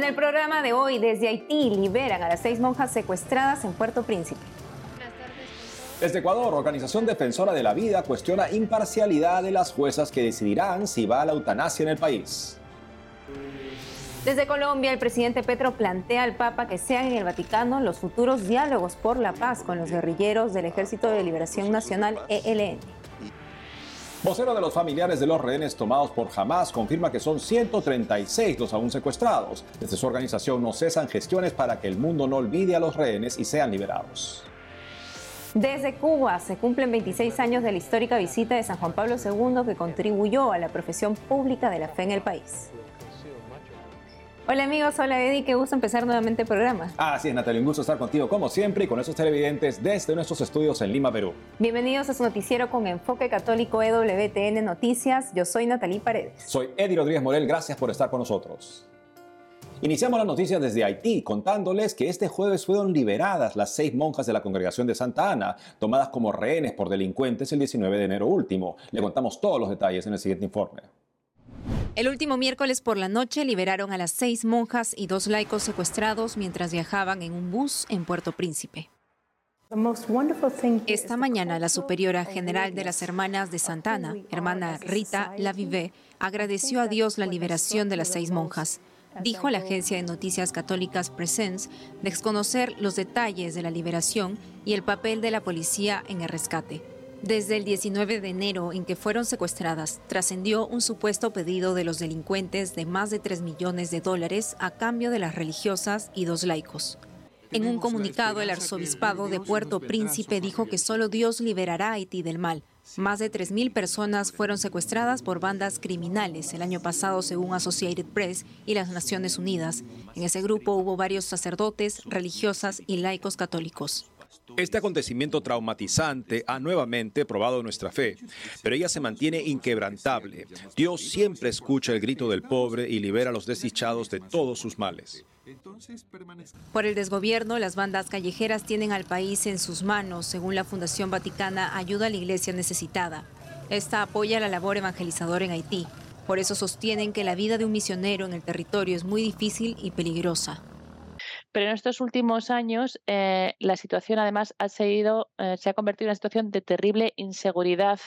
En el programa de hoy, desde Haití liberan a las seis monjas secuestradas en Puerto Príncipe. Desde Ecuador, Organización Defensora de la Vida cuestiona imparcialidad de las juezas que decidirán si va a la eutanasia en el país. Desde Colombia, el presidente Petro plantea al Papa que sean en el Vaticano los futuros diálogos por la paz con los guerrilleros del Ejército de Liberación Nacional ELN. Vocero de los familiares de los rehenes tomados por Hamas confirma que son 136 los aún secuestrados. Desde su organización no cesan gestiones para que el mundo no olvide a los rehenes y sean liberados. Desde Cuba se cumplen 26 años de la histórica visita de San Juan Pablo II que contribuyó a la profesión pública de la fe en el país. Hola amigos, hola Eddie, qué gusto empezar nuevamente el programa. Así es, Natalia, un gusto estar contigo como siempre y con esos televidentes desde nuestros estudios en Lima, Perú. Bienvenidos a su noticiero con enfoque católico EWTN Noticias. Yo soy Natalie Paredes. Soy Eddie Rodríguez Morel, gracias por estar con nosotros. Iniciamos las noticias desde Haití contándoles que este jueves fueron liberadas las seis monjas de la congregación de Santa Ana, tomadas como rehenes por delincuentes el 19 de enero último. Le contamos todos los detalles en el siguiente informe. El último miércoles por la noche liberaron a las seis monjas y dos laicos secuestrados mientras viajaban en un bus en Puerto Príncipe. Esta mañana la superiora general de las hermanas de Santana, hermana Rita Lavive, agradeció a Dios la liberación de las seis monjas. Dijo a la agencia de noticias católicas Presence desconocer los detalles de la liberación y el papel de la policía en el rescate. Desde el 19 de enero en que fueron secuestradas, trascendió un supuesto pedido de los delincuentes de más de 3 millones de dólares a cambio de las religiosas y dos laicos. En un comunicado, el arzobispado de Puerto Príncipe dijo que solo Dios liberará a Haití del mal. Más de 3.000 personas fueron secuestradas por bandas criminales el año pasado, según Associated Press y las Naciones Unidas. En ese grupo hubo varios sacerdotes, religiosas y laicos católicos. Este acontecimiento traumatizante ha nuevamente probado nuestra fe, pero ella se mantiene inquebrantable. Dios siempre escucha el grito del pobre y libera a los desdichados de todos sus males. Por el desgobierno, las bandas callejeras tienen al país en sus manos, según la Fundación Vaticana Ayuda a la Iglesia Necesitada. Esta apoya la labor evangelizadora en Haití. Por eso sostienen que la vida de un misionero en el territorio es muy difícil y peligrosa. Pero en estos últimos años eh, la situación además ha seguido, eh, se ha convertido en una situación de terrible inseguridad.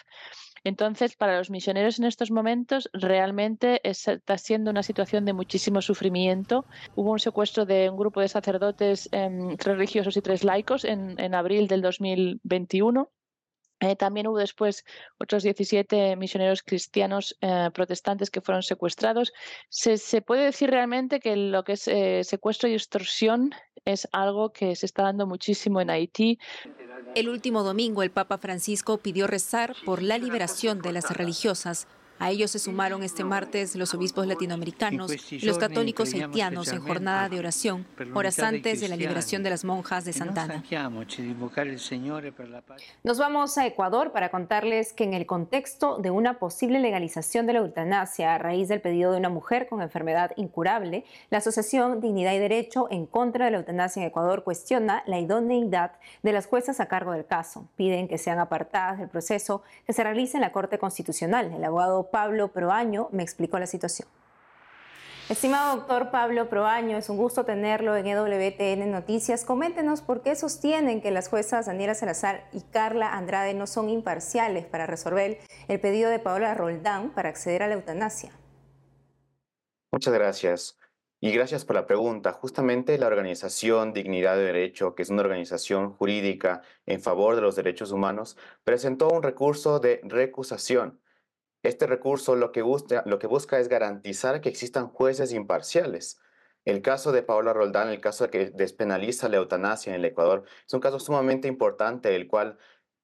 Entonces, para los misioneros en estos momentos realmente está siendo una situación de muchísimo sufrimiento. Hubo un secuestro de un grupo de sacerdotes, em, tres religiosos y tres laicos en, en abril del 2021 eh, también hubo después otros 17 misioneros cristianos eh, protestantes que fueron secuestrados. Se, puede decir realmente que lo que es eh, secuestro y extorsión es algo que se está dando muchísimo en Haití. El último domingo el Papa Francisco pidió rezar por la liberación de las religiosas a ellos se sumaron este martes los obispos latinoamericanos y los católicos haitianos en jornada de oración, horas antes de la liberación de las monjas de Santana. Nos vamos a Ecuador para contarles que en el contexto de una posible legalización de la eutanasia a raíz del pedido de una mujer con enfermedad incurable, la Asociación Dignidad y Derecho en contra de la eutanasia en Ecuador cuestiona la idoneidad de las juezas a cargo del caso. Piden que sean apartadas del proceso que se realice en la Corte Constitucional. El abogado Pablo Proaño me explicó la situación. Estimado doctor Pablo Proaño, es un gusto tenerlo en EWTN Noticias. Coméntenos por qué sostienen que las juezas Daniela Salazar y Carla Andrade no son imparciales para resolver el pedido de Paola Roldán para acceder a la eutanasia. Muchas gracias. Y gracias por la pregunta. Justamente la organización Dignidad de Derecho, que es una organización jurídica en favor de los derechos humanos, presentó un recurso de recusación este recurso lo que, busca, es garantizar que existan jueces imparciales. El caso de Paola Roldán, el caso que despenaliza la eutanasia en el Ecuador, es un caso sumamente importante, el cual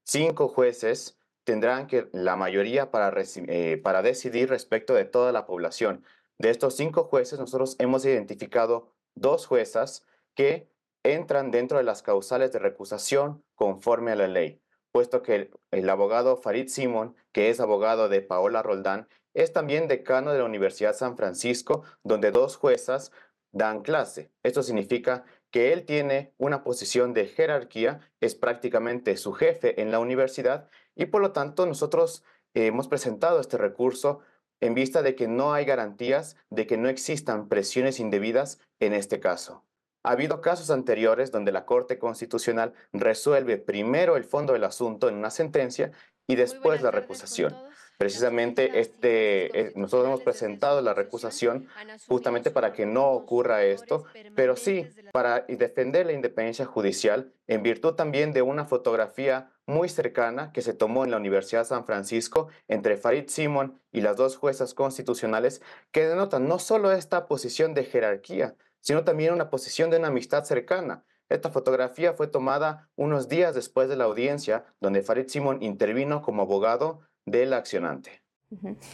cinco jueces tendrán que la mayoría para, eh, para decidir respecto de toda la población. De estos cinco jueces, nosotros hemos identificado dos juezas que entran dentro de las causales de recusación conforme a la ley puesto que el, abogado Farid Simon, que es abogado de Paola Roldán, es también decano de la Universidad San Francisco, donde dos juezas dan clase. Esto significa que él tiene una posición de jerarquía, es prácticamente su jefe en la universidad y por lo tanto nosotros hemos presentado este recurso en vista de que no hay garantías de que no existan presiones indebidas en este caso. Ha habido casos anteriores donde la Corte Constitucional resuelve primero el fondo del asunto en una sentencia y después la recusación. Precisamente este, eh, nosotros hemos presentado la recusación justamente para que no ocurra esto, pero sí para defender la independencia judicial en virtud también de una fotografía muy cercana que se tomó en la Universidad de San Francisco entre Farid Simon y las dos juezas constitucionales que denotan no solo esta posición de jerarquía, sino también una posición de una amistad cercana. Esta fotografía fue tomada unos días después de la audiencia donde Farid Simon intervino como abogado del accionante.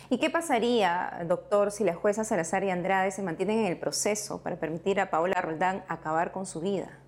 ¿Y qué pasaría, doctor, si las juezas Salazar y Andrade se mantienen en el proceso para permitir a Paola Roldán acabar con su vida?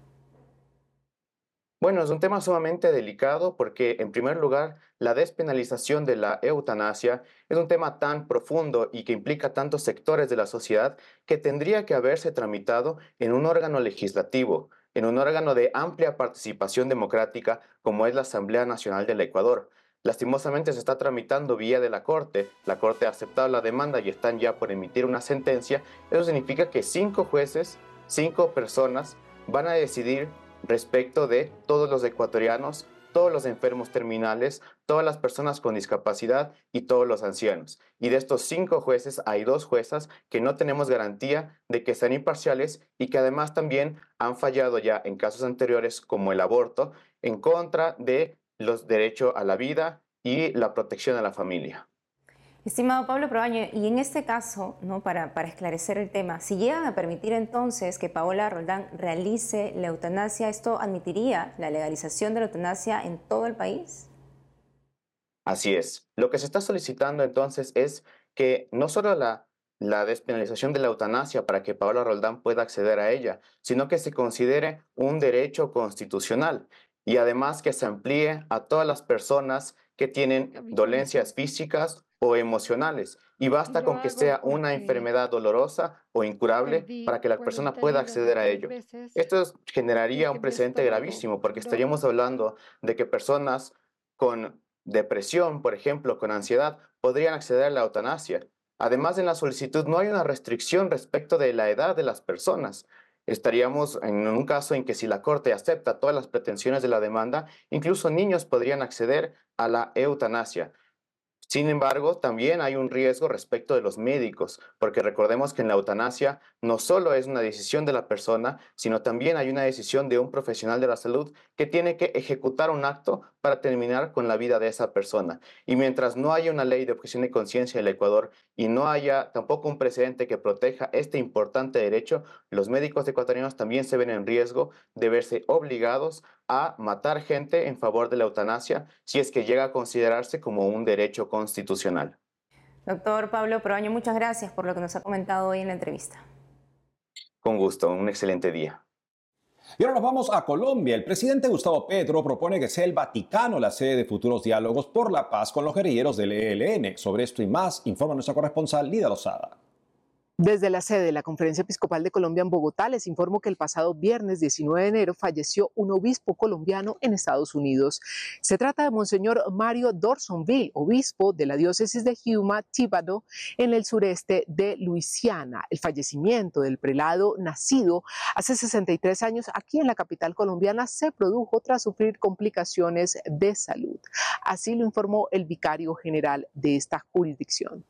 Bueno, es un tema sumamente delicado porque, en primer lugar, la despenalización de la eutanasia es un tema tan profundo y que implica tantos sectores de la sociedad que tendría que haberse tramitado en un órgano legislativo, en un órgano de amplia participación democrática como es la Asamblea Nacional del Ecuador. Lastimosamente se está tramitando vía de la Corte. La Corte ha aceptado la demanda y están ya por emitir una sentencia. Eso significa que cinco jueces, cinco personas van a decidir respecto de todos los ecuatorianos, todos los enfermos terminales, todas las personas con discapacidad y todos los ancianos. Y de estos cinco jueces hay dos juezas que no tenemos garantía de que sean imparciales y que además también han fallado ya en casos anteriores como el aborto en contra de los derechos a la vida y la protección a la familia. Estimado Pablo Probaño, y en este caso, ¿no? para, para esclarecer el tema, si llegan a permitir entonces que Paola Roldán realice la eutanasia, ¿esto admitiría la legalización de la eutanasia en todo el país? Así es. Lo que se está solicitando entonces es que no solo la, la despenalización de la eutanasia para que Paola Roldán pueda acceder a ella, sino que se considere un derecho constitucional y además que se amplíe a todas las personas que tienen dolencias físicas o emocionales. Y basta con que sea una enfermedad dolorosa o incurable para que la persona pueda acceder a ello. Esto generaría un precedente gravísimo porque estaríamos hablando de que personas con depresión, por ejemplo, con ansiedad, podrían acceder a la eutanasia. Además, en la solicitud no hay una restricción respecto de la edad de las personas. Estaríamos en un caso en que si la Corte acepta todas las pretensiones de la demanda, incluso niños podrían acceder a la eutanasia. Sin embargo, también hay un riesgo respecto de los médicos, porque recordemos que en la eutanasia no solo es una decisión de la persona, sino también hay una decisión de un profesional de la salud que tiene que ejecutar un acto para terminar con la vida de esa persona. Y mientras no haya una ley de objeción de conciencia en el Ecuador y no haya tampoco un precedente que proteja este importante derecho, los médicos ecuatorianos también se ven en riesgo de verse obligados a matar gente en favor de la eutanasia si es que llega a considerarse como un derecho constitucional. Doctor Pablo Proaño, muchas gracias por lo que nos ha comentado hoy en la entrevista. Con gusto, un excelente día. Y ahora nos vamos a Colombia. El presidente Gustavo Petro propone que sea el Vaticano la sede de futuros diálogos por la paz con los guerrilleros del ELN. Sobre esto y más, informa nuestra corresponsal Lida Lozada. Desde la sede de la Conferencia Episcopal de Colombia en Bogotá les informo que el pasado viernes 19 de enero falleció un obispo colombiano en Estados Unidos. Se trata de Monseñor Mario Dorsonville, obispo de la diócesis de Yuma, Tíbado, en el sureste de Luisiana. El fallecimiento del prelado nacido hace 63 años aquí en la capital colombiana se produjo tras sufrir complicaciones de salud. Así lo informó el vicario general de esta jurisdicción.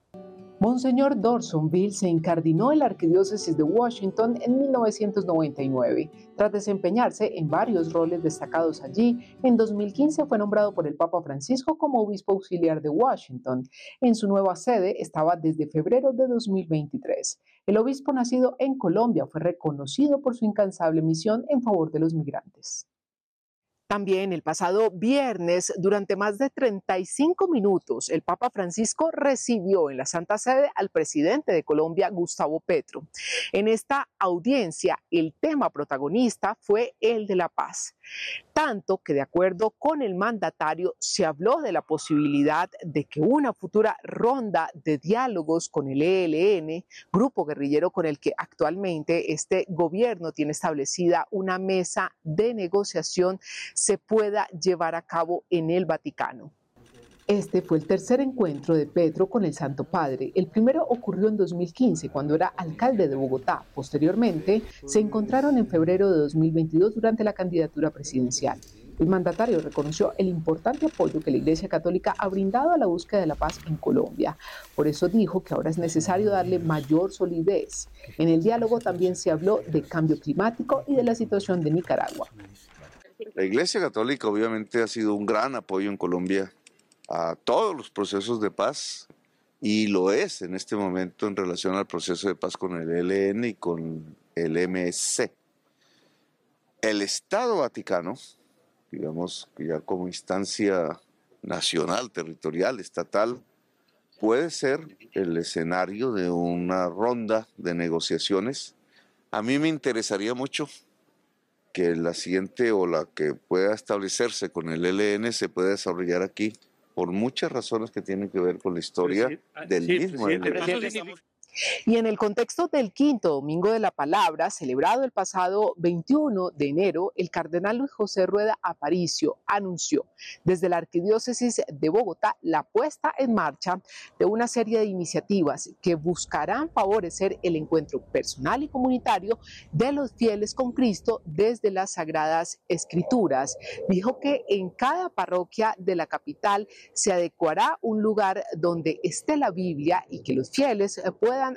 Monseñor Dorsonville se incardinó en la Arquidiócesis de Washington en 1999. Tras desempeñarse en varios roles destacados allí, en 2015 fue nombrado por el Papa Francisco como obispo auxiliar de Washington. En su nueva sede estaba desde febrero de 2023. El obispo nacido en Colombia fue reconocido por su incansable misión en favor de los migrantes. También el pasado viernes, durante más de 35 minutos, el Papa Francisco recibió en la Santa Sede al presidente de Colombia, Gustavo Petro. En esta audiencia, el tema protagonista fue el de la paz. Tanto que de acuerdo con el mandatario se habló de la posibilidad de que una futura ronda de diálogos con el ELN, grupo guerrillero con el que actualmente este gobierno tiene establecida una mesa de negociación, se pueda llevar a cabo en el Vaticano. Este fue el tercer encuentro de Petro con el Santo Padre. El primero ocurrió en 2015, cuando era alcalde de Bogotá. Posteriormente, se encontraron en febrero de 2022 durante la candidatura presidencial. El mandatario reconoció el importante apoyo que la Iglesia Católica ha brindado a la búsqueda de la paz en Colombia. Por eso dijo que ahora es necesario darle mayor solidez. En el diálogo también se habló de cambio climático y de la situación de Nicaragua. La Iglesia Católica obviamente ha sido un gran apoyo en Colombia a todos los procesos de paz y lo es en este momento en relación al proceso de paz con el ELN y con el MSC. El Estado Vaticano, digamos ya como instancia nacional, territorial, estatal, puede ser el escenario de una ronda de negociaciones. A mí me interesaría mucho que la siguiente o la que pueda establecerse con el ELN se pueda desarrollar aquí por muchas razones que tienen que ver con la historia ah, del mismo. Y en el contexto del quinto Domingo de la Palabra, celebrado el pasado 21 de enero, el cardenal Luis José Rueda Aparicio anunció desde la Arquidiócesis de Bogotá la puesta en marcha de una serie de iniciativas que buscarán favorecer el encuentro personal y comunitario de los fieles con Cristo desde las Sagradas Escrituras. Dijo que en cada parroquia de la capital se adecuará un lugar donde esté la Biblia y que los fieles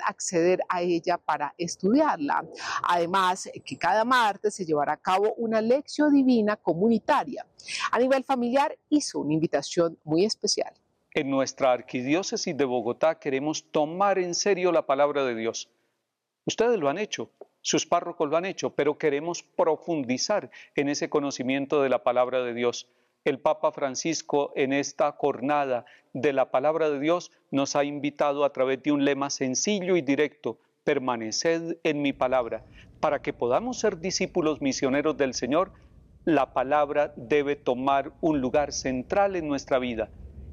acceder a ella para estudiarla. Además, que cada martes se llevará a cabo una lección divina comunitaria. A nivel familiar, hizo una invitación muy especial. En nuestra arquidiócesis de Bogotá queremos tomar en serio la palabra de Dios. Ustedes lo han hecho, sus párrocos lo han hecho, pero queremos profundizar en ese conocimiento de la palabra de Dios el Papa Francisco en esta jornada de la palabra de Dios nos ha invitado a través de un lema sencillo y directo, permaneced en mi palabra. Para que podamos ser discípulos misioneros del Señor, la palabra debe tomar un lugar central en nuestra vida.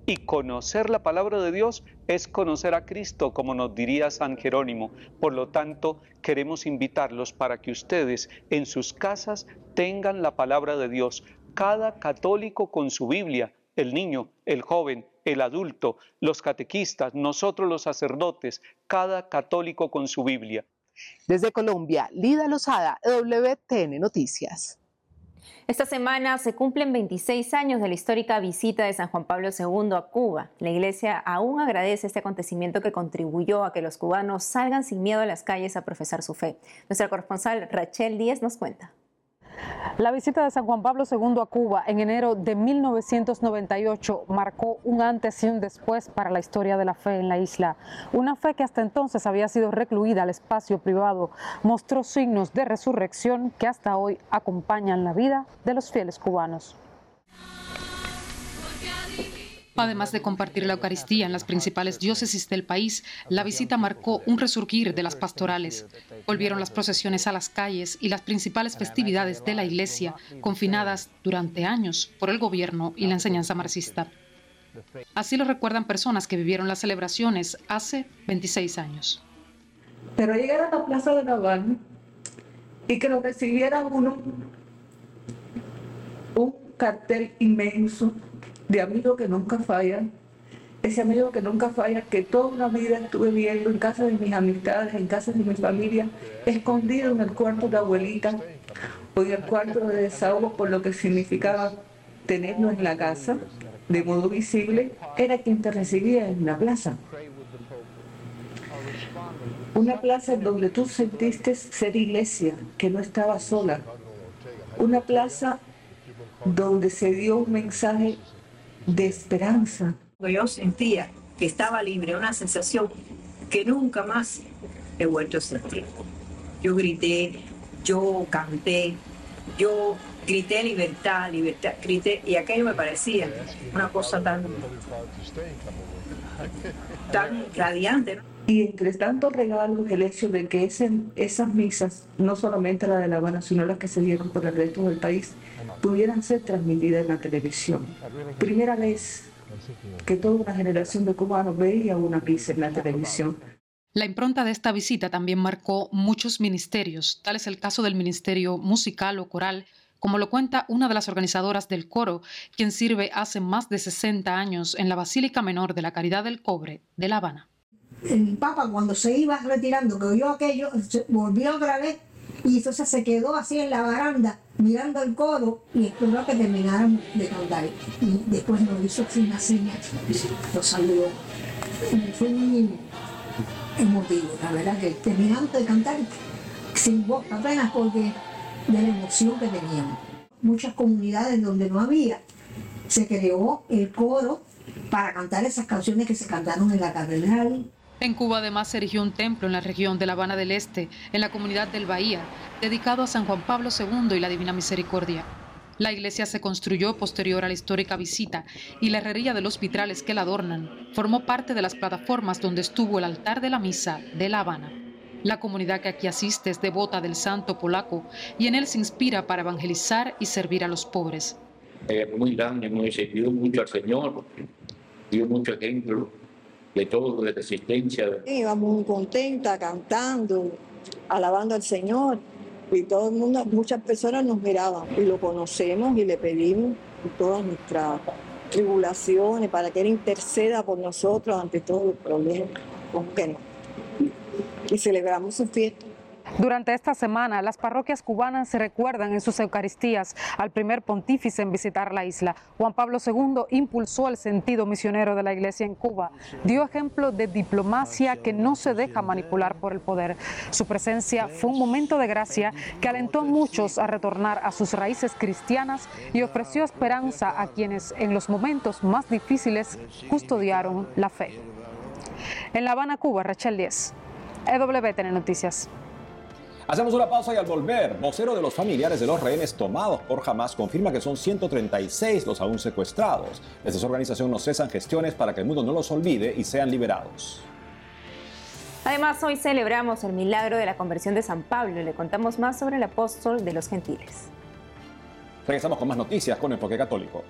Y conocer la palabra de Dios es conocer a Cristo, como nos diría San Jerónimo. Por lo tanto, queremos invitarlos para que ustedes en sus casas tengan la palabra de Dios, cada católico con su Biblia, el niño, el joven, el adulto, los catequistas, nosotros los sacerdotes, cada católico con su Biblia. Desde Colombia, Lida Lozada, WTN Noticias. Esta semana se cumplen 26 años de la histórica visita de San Juan Pablo II a Cuba. La Iglesia aún agradece este acontecimiento que contribuyó a que los cubanos salgan sin miedo a las calles a profesar su fe. Nuestra corresponsal Rachel Díez nos cuenta. La visita de San Juan Pablo II a Cuba en enero de 1998 marcó un antes y un después para la historia de la fe en la isla. Una fe que hasta entonces había sido recluida al espacio privado mostró signos de resurrección que hasta hoy acompañan la vida de los fieles cubanos. Además de compartir la Eucaristía en las principales diócesis del país, la visita marcó un resurgir de las pastorales. Volvieron las procesiones a las calles y las principales festividades de la Iglesia, confinadas durante años por el gobierno y la enseñanza marxista. Así lo recuerdan personas que vivieron las celebraciones hace 26 años. Pero llegar a la Plaza de Naval y que nos recibieran uno, un cartel inmenso de amigo que nunca falla, ese amigo que nunca falla, que toda una vida estuve viendo en casa de mis amistades, en casa de mi familia, escondido en el cuarto de abuelita o en el cuarto de desahogo por lo que significaba tenernos en la casa de modo visible, era quien te recibía en la plaza. Una plaza en donde tú sentiste ser iglesia, que no estaba sola. Una plaza donde se dio un mensaje de esperanza. Yo sentía que estaba libre, una sensación que nunca más he vuelto a sentir. Yo grité, yo canté, yo grité libertad, libertad, grité, y aquello me parecía una cosa tan, tan radiante. Y entre tantos regalos, el hecho de que esas misas, no solamente la de La Habana, sino las que se dieron por el resto del país, pudieran ser transmitidas en la televisión. Primera vez que toda una generación de cubanos veía una misa en la televisión. La impronta de esta visita también marcó muchos ministerios, tal es el caso del Ministerio Musical o Coral, como lo cuenta una de las organizadoras del coro, quien sirve hace más de 60 años en la Basílica Menor de la Caridad del Cobre de La Habana. El Papa cuando se iba retirando, que oyó aquello, volvió otra vez y entonces se quedó así en la baranda mirando el coro y esperó que terminaran de cantar. Y después nos hizo una señal, lo saludó. Fue muy emotivo, la verdad que terminando de cantar sin voz apenas porque de la emoción que teníamos. Muchas comunidades donde no había, se creó el coro para cantar esas canciones que se cantaron en la catedral. En Cuba además se erigió un templo en la región de La Habana del Este, en la comunidad del Bahía, dedicado a San Juan Pablo II y la Divina Misericordia. La iglesia se construyó posterior a la histórica visita y la herrería de los vitrales que la adornan formó parte de las plataformas donde estuvo el altar de la misa de La Habana. La comunidad que aquí asiste es devota del santo polaco y en él se inspira para evangelizar y servir a los pobres. Es muy grande, muy sentido mucho al Señor, dio mucho ejemplo de todo, de resistencia. Iba muy contenta, cantando, alabando al Señor. Y todo el mundo, muchas personas nos miraban y lo conocemos y le pedimos todas nuestras tribulaciones para que Él interceda por nosotros ante todos los problemas. ¿Por qué no? y celebramos su fiesta. Durante esta semana, las parroquias cubanas se recuerdan en sus Eucaristías al primer pontífice en visitar la isla. Juan Pablo II impulsó el sentido misionero de la iglesia en Cuba. Dio ejemplo de diplomacia que no se deja manipular por el poder. Su presencia fue un momento de gracia que alentó a muchos a retornar a sus raíces cristianas y ofreció esperanza a quienes en los momentos más difíciles custodiaron la fe. En La Habana, Cuba, Rachel 10. EWTN Noticias. Hacemos una pausa y al volver, vocero de los familiares de los rehenes tomados por Hamas confirma que son 136 los aún secuestrados. Desde su organización no cesan gestiones para que el mundo no los olvide y sean liberados. Además, hoy celebramos el milagro de la conversión de San Pablo y le contamos más sobre el apóstol de los gentiles. Regresamos con más noticias con Enfoque Católico.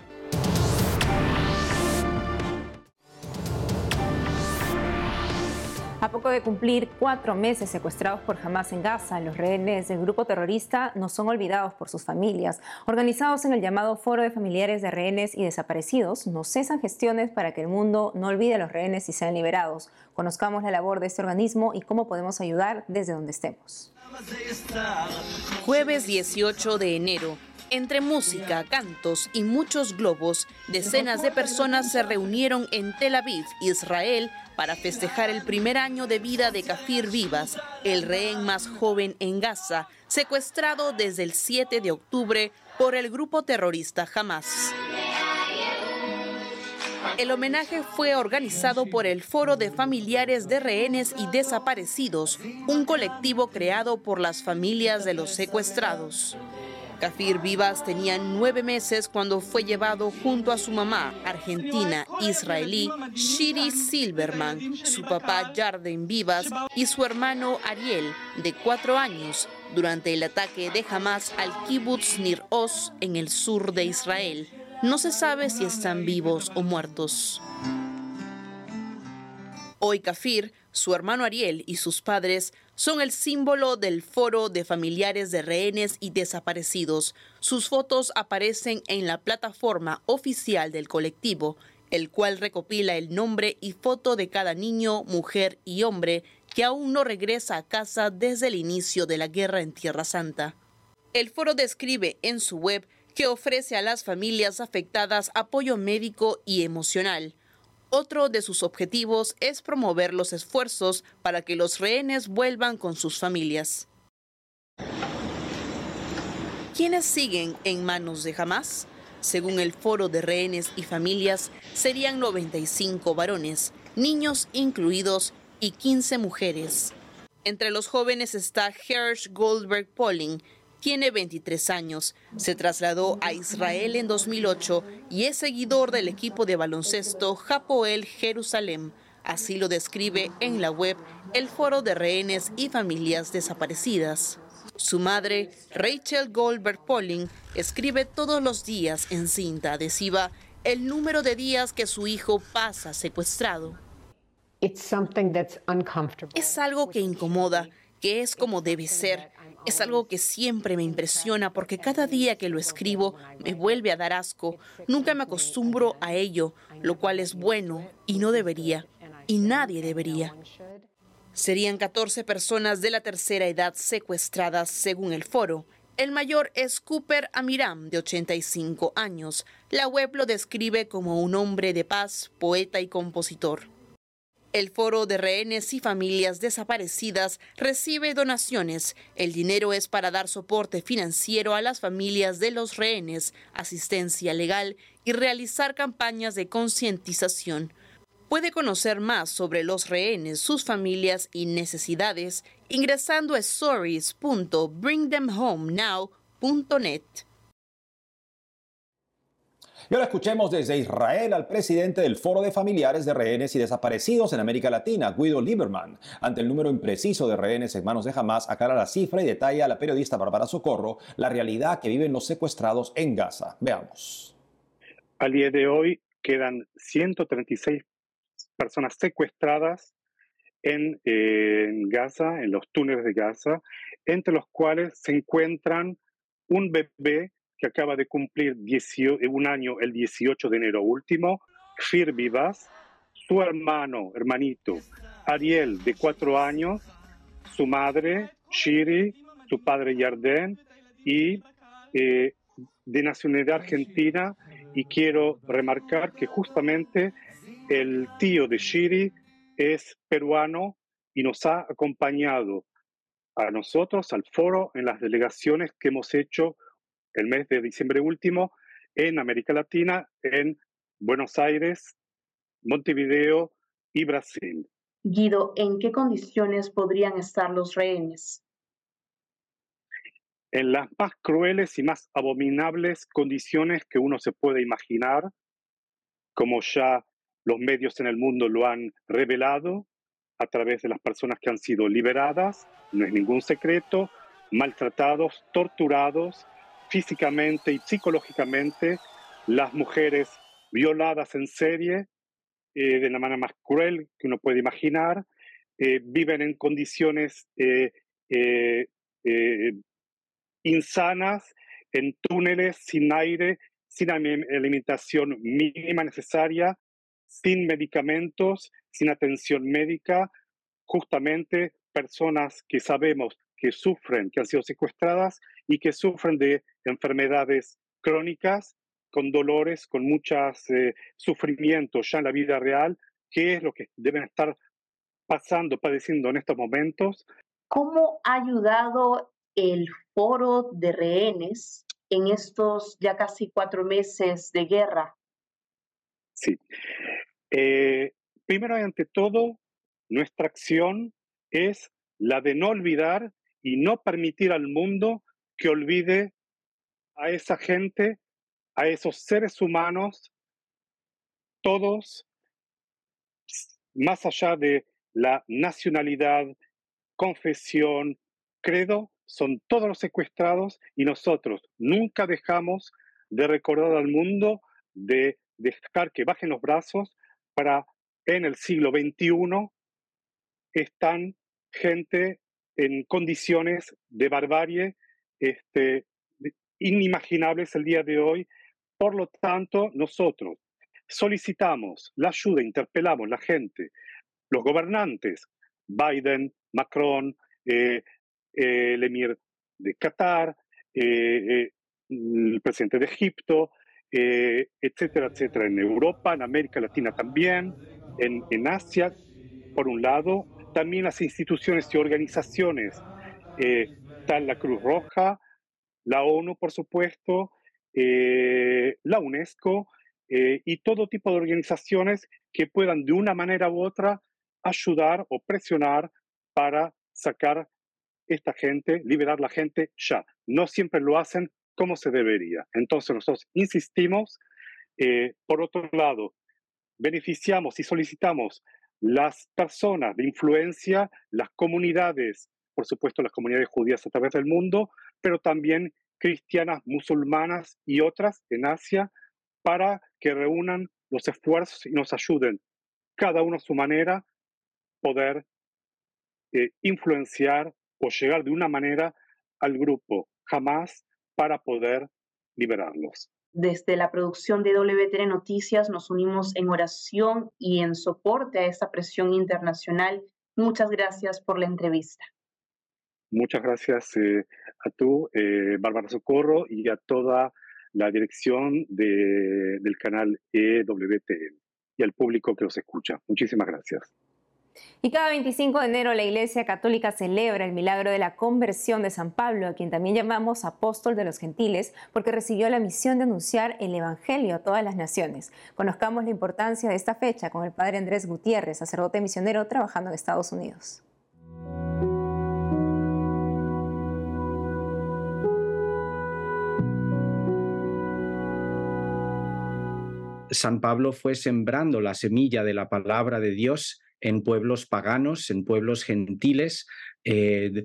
A poco de cumplir cuatro meses secuestrados por Hamas en Gaza, los rehenes del grupo terrorista no son olvidados por sus familias. Organizados en el llamado Foro de Familiares de Rehenes y Desaparecidos, no cesan gestiones para que el mundo no olvide a los rehenes y sean liberados. Conozcamos la labor de este organismo y cómo podemos ayudar desde donde estemos. Jueves 18 de enero. Entre música, cantos y muchos globos, decenas de personas se reunieron en Tel Aviv, Israel, para festejar el primer año de vida de Kafir Vivas, el rehén más joven en Gaza, secuestrado desde el 7 de octubre por el grupo terrorista Hamas. El homenaje fue organizado por el Foro de Familiares de Rehenes y Desaparecidos, un colectivo creado por las familias de los secuestrados. Kafir Vivas tenía nueve meses cuando fue llevado junto a su mamá, argentina israelí, Shiri Silverman, su papá Jarden Vivas y su hermano Ariel, de cuatro años, durante el ataque de Hamas al kibbutz Nir Oz en el sur de Israel. No se sabe si están vivos o muertos. Hoy Kafir, su hermano Ariel y sus padres son el símbolo del foro de familiares de rehenes y desaparecidos. Sus fotos aparecen en la plataforma oficial del colectivo, el cual recopila el nombre y foto de cada niño, mujer y hombre que aún no regresa a casa desde el inicio de la guerra en Tierra Santa. El foro describe en su web que ofrece a las familias afectadas apoyo médico y emocional. Otro de sus objetivos es promover los esfuerzos para que los rehenes vuelvan con sus familias. ¿Quiénes siguen en manos de Hamas? Según el Foro de Rehenes y Familias, serían 95 varones, niños incluidos, y 15 mujeres. Entre los jóvenes está Hersh Goldberg Polling, tiene 23 años, se trasladó a Israel en 2008 y es seguidor del equipo de baloncesto Hapoel Jerusalem. Así lo describe en la web el Foro de Rehenes y Familias Desaparecidas. Su madre, Rachel Goldberg Polling, escribe todos los días en cinta adhesiva el número de días que su hijo pasa secuestrado. Es algo que incomoda, que es como debe ser. Es algo que siempre me impresiona porque cada día que lo escribo me vuelve a dar asco. Nunca me acostumbro a ello, lo cual es bueno y no debería. Y nadie debería. Serían 14 personas de la tercera edad secuestradas según el foro. El mayor es Cooper Amiram, de 85 años. La web lo describe como un hombre de paz, poeta y compositor. El Foro de Rehenes y Familias Desaparecidas recibe donaciones. El dinero es para dar soporte financiero a las familias de los rehenes, asistencia legal y realizar campañas de concientización. Puede conocer más sobre los rehenes, sus familias y necesidades ingresando a stories.bringthemhomenow.net. Y ahora escuchemos desde Israel al presidente del Foro de Familiares de Rehenes y Desaparecidos en América Latina, Guido Lieberman. Ante el número impreciso de rehenes en manos de Hamas, aclara la cifra y detalla a la periodista Bárbara Socorro la realidad que viven los secuestrados en Gaza. Veamos. Al día de hoy quedan 136 personas secuestradas en, en, Gaza, en los túneles de Gaza, entre los cuales se encuentran un bebé que acaba de cumplir un año el 18 de enero último, Kfir Vivas, su hermano, hermanito, Ariel, de cuatro años, su madre, Shiri, su padre, Yarden, y eh, de nacionalidad argentina. Y quiero remarcar que justamente el tío de Shiri es peruano y nos ha acompañado a nosotros, al foro, en las delegaciones que hemos hecho el mes de diciembre último en América Latina, en Buenos Aires, Montevideo y Brasil. Guido, ¿en qué condiciones podrían estar los rehenes? En las más crueles y más abominables condiciones que uno se puede imaginar, como ya los medios en el mundo lo han revelado a través de las personas que han sido liberadas, no es ningún secreto, maltratados, torturados, físicamente y psicológicamente, las mujeres violadas en serie eh, de la manera más cruel que uno puede imaginar, eh, viven en condiciones eh, insanas, en túneles, sin aire, sin alimentación mínima necesaria, sin medicamentos, sin atención médica, justamente personas que sabemos que sufren, que han sido secuestradas y que sufren de enfermedades crónicas, con dolores, con muchos eh, sufrimientos ya en la vida real, qué es lo que deben estar pasando, padeciendo en estos momentos. ¿Cómo ha ayudado el foro de rehenes en estos ya casi cuatro meses de guerra? Sí. Eh, primero y ante todo, nuestra acción es la de no olvidar y no permitir al mundo que olvide a esa gente, a esos seres humanos, todos, más allá de la nacionalidad, confesión, credo, son todos los secuestrados y nosotros nunca dejamos de recordar al mundo, de dejar que bajen los brazos para en el siglo XXI están gente en condiciones de barbarie este, inimaginables el día de hoy. Por lo tanto, nosotros solicitamos la ayuda, interpelamos la gente, los gobernantes, Biden, Macron, eh, eh, el emir de Qatar, eh, el presidente de Egipto, etcétera, etcétera, en Europa, en América Latina también, en, en Asia, por un lado, también las instituciones y organizaciones, eh, tal la Cruz Roja, la ONU, por supuesto, eh, la UNESCO eh, y todo tipo de organizaciones que puedan de una manera u otra ayudar o presionar para sacar esta gente, liberar la gente ya. No siempre lo hacen como se debería. Entonces nosotros insistimos. por otro lado, beneficiamos y solicitamos las personas de influencia, las comunidades, por supuesto las comunidades judías a través del mundo, pero también cristianas, musulmanas y otras en Asia, para que reúnan los esfuerzos y nos ayuden, cada uno a su manera, poder eh, influenciar o llegar de una manera al grupo Hamas para poder liberarlos. Desde la producción de WTN Noticias nos unimos en oración y en soporte a esta presión internacional. Muchas gracias por la entrevista. Muchas gracias eh, a tú, eh, Bárbara Socorro, y a toda la dirección de, del canal EWTN y al público que os escucha. Muchísimas gracias. Y cada 25 de enero la Iglesia Católica celebra el milagro de la conversión de San Pablo, a quien también llamamos apóstol de los gentiles, porque recibió la misión de anunciar el Evangelio a todas las naciones. Conozcamos la importancia de esta fecha con el padre Andrés Gutiérrez, sacerdote misionero trabajando en Estados Unidos. San Pablo fue sembrando la semilla de la palabra de Dios en pueblos paganos, en pueblos gentiles, eh,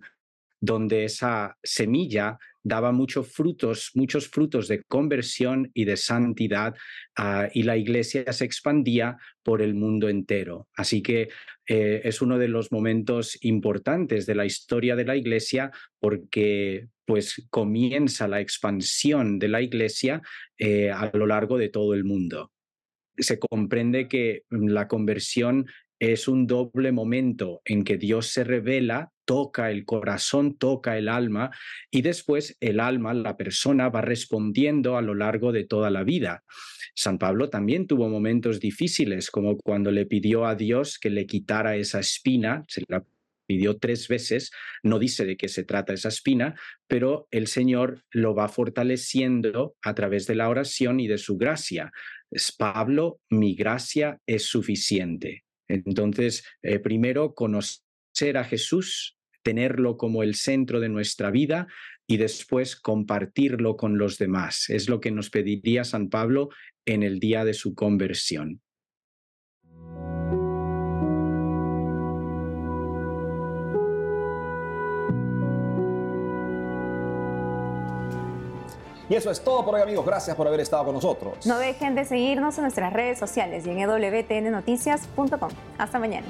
donde esa semilla daba muchos frutos, muchos frutos de conversión y de santidad, ah, y la iglesia se expandía por el mundo entero. Así que eh, es uno de los momentos importantes de la historia de la iglesia porque pues comienza la expansión de la iglesia eh, a lo largo de todo el mundo. Se comprende que la conversión es un doble momento en que Dios se revela, toca el corazón, toca el alma y después el alma, la persona va respondiendo a lo largo de toda la vida. San Pablo también tuvo momentos difíciles, como cuando le pidió a Dios que le quitara esa espina, se la pidió tres veces, no dice de qué se trata esa espina, pero el Señor lo va fortaleciendo a través de la oración y de su gracia. Pablo, mi gracia es suficiente. Entonces, eh, primero, conocer a Jesús, tenerlo como el centro de nuestra vida y después compartirlo con los demás. Es lo que nos pediría San Pablo en el día de su conversión. Y eso es todo por hoy amigos, gracias por haber estado con nosotros. No dejen de seguirnos en nuestras redes sociales y en wtnnoticias.com. Hasta mañana.